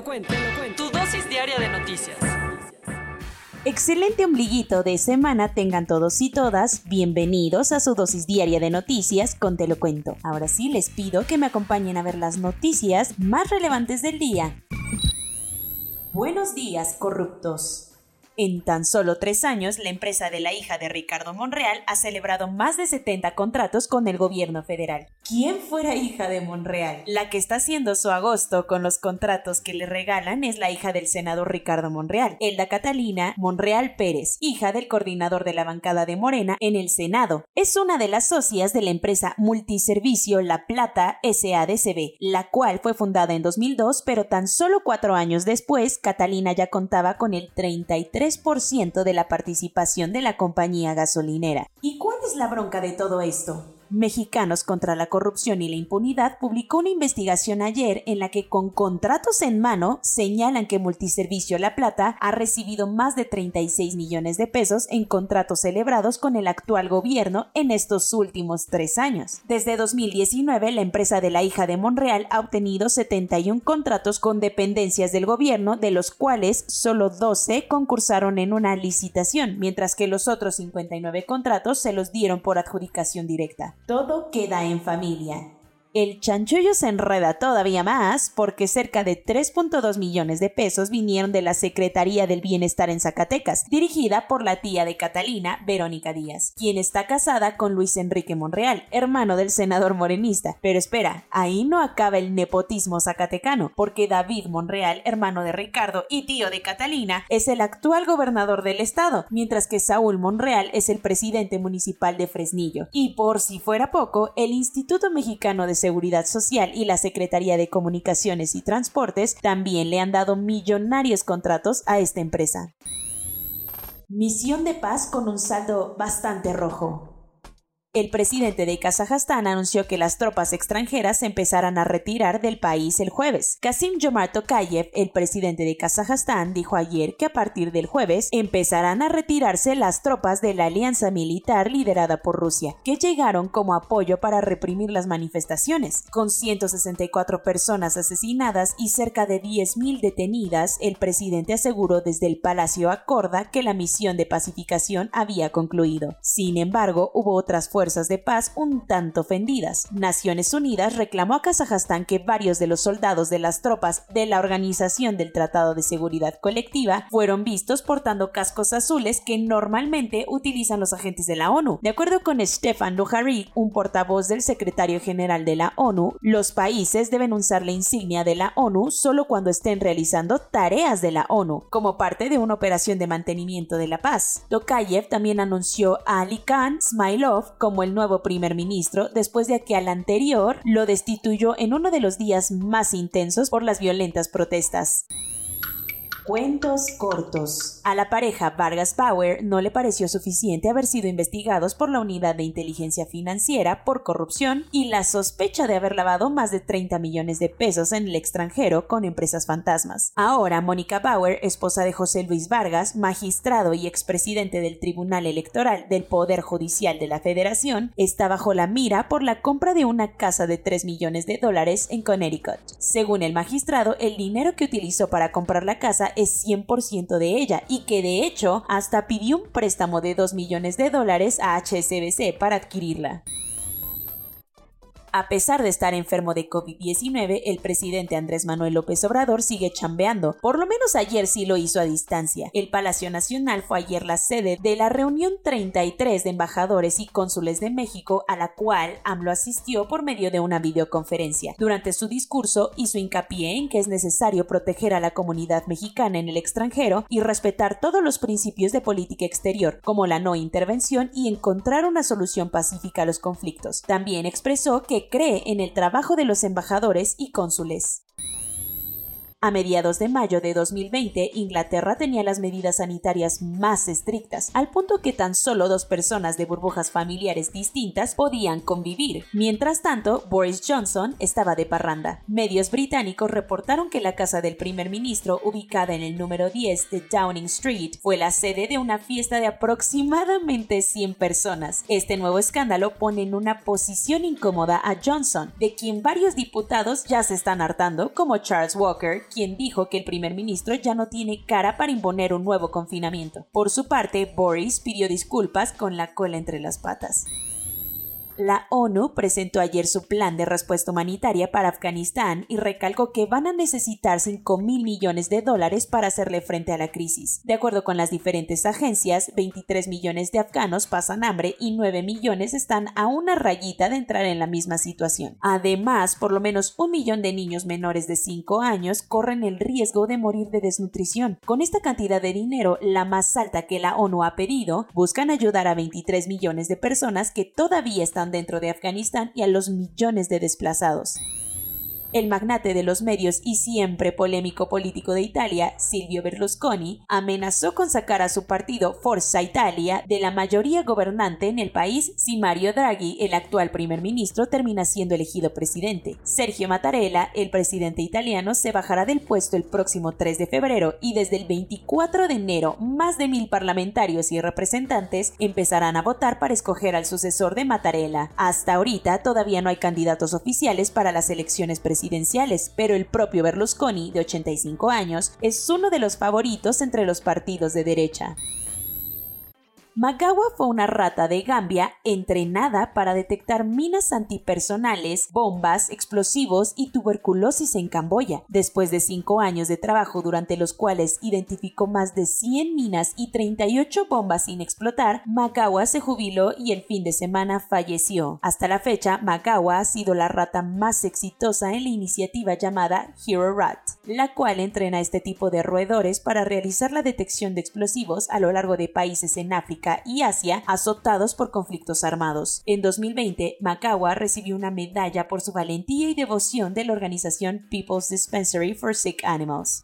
lo cuento, te lo cuento. Tu dosis diaria de noticias. Excelente ombliguito de semana tengan todos y todas. Bienvenidos a su dosis diaria de noticias con Te lo cuento. Ahora sí les pido que me acompañen a ver las noticias más relevantes del día. Buenos días, corruptos. En tan solo tres años, la empresa de la hija de Ricardo Monreal ha celebrado más de 70 contratos con el gobierno federal. ¿Quién fuera hija de Monreal? La que está haciendo su agosto con los contratos que le regalan es la hija del senador Ricardo Monreal, Elda Catalina Monreal Pérez, hija del coordinador de la bancada de Morena en el Senado. Es una de las socias de la empresa multiservicio La Plata SADCB, la cual fue fundada en 2002, pero tan solo cuatro años después, Catalina ya contaba con el 33 ciento de la participación de la compañía gasolinera. ¿Y cuál es la bronca de todo esto? Mexicanos contra la Corrupción y la Impunidad publicó una investigación ayer en la que con contratos en mano señalan que Multiservicio La Plata ha recibido más de 36 millones de pesos en contratos celebrados con el actual gobierno en estos últimos tres años. Desde 2019, la empresa de la hija de Monreal ha obtenido 71 contratos con dependencias del gobierno, de los cuales solo 12 concursaron en una licitación, mientras que los otros 59 contratos se los dieron por adjudicación directa. Todo queda en familia. El chanchullo se enreda todavía más porque cerca de 3.2 millones de pesos vinieron de la Secretaría del Bienestar en Zacatecas, dirigida por la tía de Catalina, Verónica Díaz, quien está casada con Luis Enrique Monreal, hermano del senador morenista. Pero espera, ahí no acaba el nepotismo zacatecano, porque David Monreal, hermano de Ricardo y tío de Catalina, es el actual gobernador del estado, mientras que Saúl Monreal es el presidente municipal de Fresnillo. Y por si fuera poco, el Instituto Mexicano de Seguridad Social y la Secretaría de Comunicaciones y Transportes también le han dado millonarios contratos a esta empresa. Misión de paz con un saldo bastante rojo. El presidente de Kazajstán anunció que las tropas extranjeras empezarán a retirar del país el jueves. Kasim Jomart Tokayev, el presidente de Kazajstán, dijo ayer que a partir del jueves empezarán a retirarse las tropas de la alianza militar liderada por Rusia, que llegaron como apoyo para reprimir las manifestaciones. Con 164 personas asesinadas y cerca de 10.000 detenidas, el presidente aseguró desde el Palacio Acorda que la misión de pacificación había concluido. Sin embargo, hubo otras fuerzas fuerzas de paz un tanto ofendidas. Naciones Unidas reclamó a Kazajstán que varios de los soldados de las tropas de la Organización del Tratado de Seguridad Colectiva fueron vistos portando cascos azules que normalmente utilizan los agentes de la ONU. De acuerdo con Stefan Dujarric, un portavoz del secretario general de la ONU, los países deben usar la insignia de la ONU solo cuando estén realizando tareas de la ONU, como parte de una operación de mantenimiento de la paz. Tokayev también anunció a Ali Khan Smilov como como el nuevo primer ministro después de que al anterior lo destituyó en uno de los días más intensos por las violentas protestas. Cuentos cortos. A la pareja Vargas Power no le pareció suficiente haber sido investigados por la Unidad de Inteligencia Financiera por corrupción y la sospecha de haber lavado más de 30 millones de pesos en el extranjero con empresas fantasmas. Ahora, Mónica Bauer, esposa de José Luis Vargas, magistrado y expresidente del Tribunal Electoral del Poder Judicial de la Federación, está bajo la mira por la compra de una casa de 3 millones de dólares en Connecticut. Según el magistrado, el dinero que utilizó para comprar la casa es 100% de ella y que de hecho hasta pidió un préstamo de 2 millones de dólares a HSBC para adquirirla. A pesar de estar enfermo de COVID-19, el presidente Andrés Manuel López Obrador sigue chambeando. Por lo menos ayer sí lo hizo a distancia. El Palacio Nacional fue ayer la sede de la reunión 33 de embajadores y cónsules de México, a la cual AMLO asistió por medio de una videoconferencia. Durante su discurso hizo hincapié en que es necesario proteger a la comunidad mexicana en el extranjero y respetar todos los principios de política exterior, como la no intervención y encontrar una solución pacífica a los conflictos. También expresó que cree en el trabajo de los embajadores y cónsules. A mediados de mayo de 2020, Inglaterra tenía las medidas sanitarias más estrictas, al punto que tan solo dos personas de burbujas familiares distintas podían convivir. Mientras tanto, Boris Johnson estaba de parranda. Medios británicos reportaron que la casa del primer ministro, ubicada en el número 10 de Downing Street, fue la sede de una fiesta de aproximadamente 100 personas. Este nuevo escándalo pone en una posición incómoda a Johnson, de quien varios diputados ya se están hartando, como Charles Walker, quien dijo que el primer ministro ya no tiene cara para imponer un nuevo confinamiento. Por su parte, Boris pidió disculpas con la cola entre las patas. La ONU presentó ayer su plan de respuesta humanitaria para Afganistán y recalcó que van a necesitar 5 mil millones de dólares para hacerle frente a la crisis. De acuerdo con las diferentes agencias, 23 millones de afganos pasan hambre y 9 millones están a una rayita de entrar en la misma situación. Además, por lo menos un millón de niños menores de 5 años corren el riesgo de morir de desnutrición. Con esta cantidad de dinero, la más alta que la ONU ha pedido, buscan ayudar a 23 millones de personas que todavía están dentro de Afganistán y a los millones de desplazados. El magnate de los medios y siempre polémico político de Italia, Silvio Berlusconi, amenazó con sacar a su partido Forza Italia de la mayoría gobernante en el país si Mario Draghi, el actual primer ministro, termina siendo elegido presidente. Sergio Mattarella, el presidente italiano, se bajará del puesto el próximo 3 de febrero y desde el 24 de enero más de mil parlamentarios y representantes empezarán a votar para escoger al sucesor de Mattarella. Hasta ahorita todavía no hay candidatos oficiales para las elecciones presidenciales pero el propio Berlusconi, de 85 años, es uno de los favoritos entre los partidos de derecha. Magawa fue una rata de Gambia entrenada para detectar minas antipersonales, bombas, explosivos y tuberculosis en Camboya. Después de cinco años de trabajo durante los cuales identificó más de 100 minas y 38 bombas sin explotar, Magawa se jubiló y el fin de semana falleció. Hasta la fecha, Magawa ha sido la rata más exitosa en la iniciativa llamada Hero Rat, la cual entrena a este tipo de roedores para realizar la detección de explosivos a lo largo de países en África y Asia azotados por conflictos armados. En 2020, Makawa recibió una medalla por su valentía y devoción de la organización People's Dispensary for Sick Animals.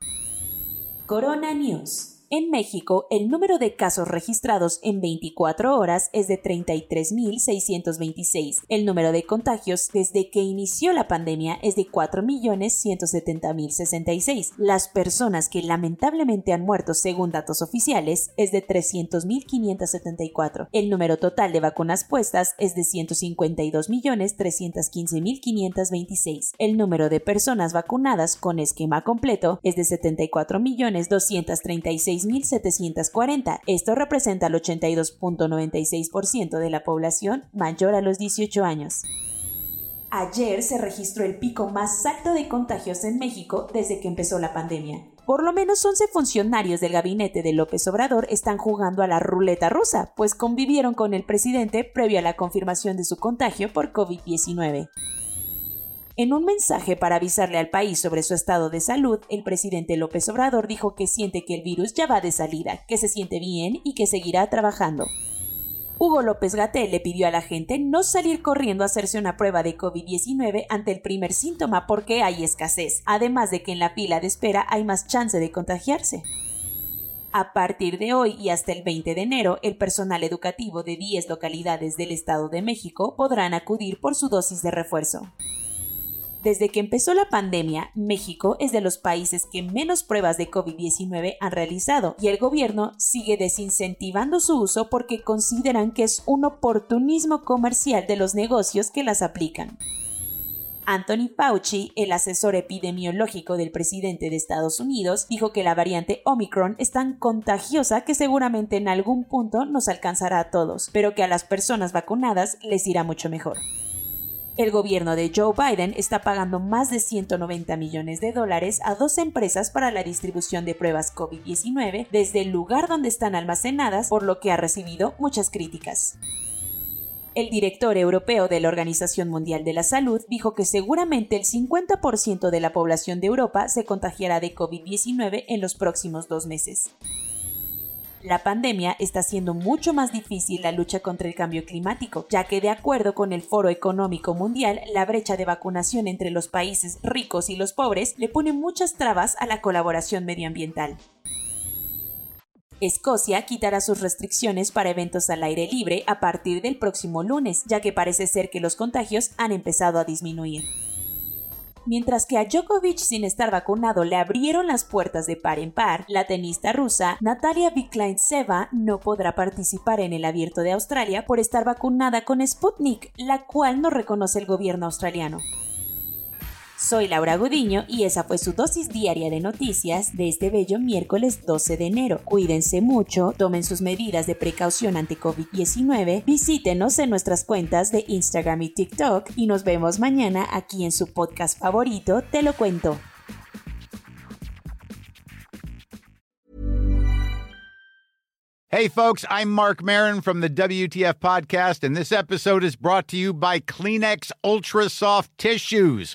Corona News en México, el número de casos registrados en 24 horas es de 33.626. El número de contagios desde que inició la pandemia es de 4.170.066. Las personas que lamentablemente han muerto según datos oficiales es de 300.574. El número total de vacunas puestas es de 152.315.526. El número de personas vacunadas con esquema completo es de 74.236 6.740. Esto representa el 82.96% de la población mayor a los 18 años. Ayer se registró el pico más alto de contagios en México desde que empezó la pandemia. Por lo menos 11 funcionarios del gabinete de López Obrador están jugando a la ruleta rusa, pues convivieron con el presidente previo a la confirmación de su contagio por COVID-19. En un mensaje para avisarle al país sobre su estado de salud, el presidente López Obrador dijo que siente que el virus ya va de salida, que se siente bien y que seguirá trabajando. Hugo López Gatel le pidió a la gente no salir corriendo a hacerse una prueba de COVID-19 ante el primer síntoma porque hay escasez, además de que en la fila de espera hay más chance de contagiarse. A partir de hoy y hasta el 20 de enero, el personal educativo de 10 localidades del Estado de México podrán acudir por su dosis de refuerzo. Desde que empezó la pandemia, México es de los países que menos pruebas de COVID-19 han realizado y el gobierno sigue desincentivando su uso porque consideran que es un oportunismo comercial de los negocios que las aplican. Anthony Fauci, el asesor epidemiológico del presidente de Estados Unidos, dijo que la variante Omicron es tan contagiosa que seguramente en algún punto nos alcanzará a todos, pero que a las personas vacunadas les irá mucho mejor. El gobierno de Joe Biden está pagando más de 190 millones de dólares a dos empresas para la distribución de pruebas COVID-19 desde el lugar donde están almacenadas, por lo que ha recibido muchas críticas. El director europeo de la Organización Mundial de la Salud dijo que seguramente el 50% de la población de Europa se contagiará de COVID-19 en los próximos dos meses. La pandemia está haciendo mucho más difícil la lucha contra el cambio climático, ya que de acuerdo con el Foro Económico Mundial, la brecha de vacunación entre los países ricos y los pobres le pone muchas trabas a la colaboración medioambiental. Escocia quitará sus restricciones para eventos al aire libre a partir del próximo lunes, ya que parece ser que los contagios han empezado a disminuir. Mientras que a Djokovic sin estar vacunado le abrieron las puertas de par en par, la tenista rusa Natalia Viklaintseva no podrá participar en el Abierto de Australia por estar vacunada con Sputnik, la cual no reconoce el gobierno australiano. Soy Laura Gudiño y esa fue su dosis diaria de noticias de este bello miércoles 12 de enero. Cuídense mucho, tomen sus medidas de precaución ante COVID-19, visítenos en nuestras cuentas de Instagram y TikTok y nos vemos mañana aquí en su podcast favorito, Te lo cuento. Hey folks, I'm Mark Marin from the WTF podcast and this episode is brought to you by Kleenex Ultra Soft Tissues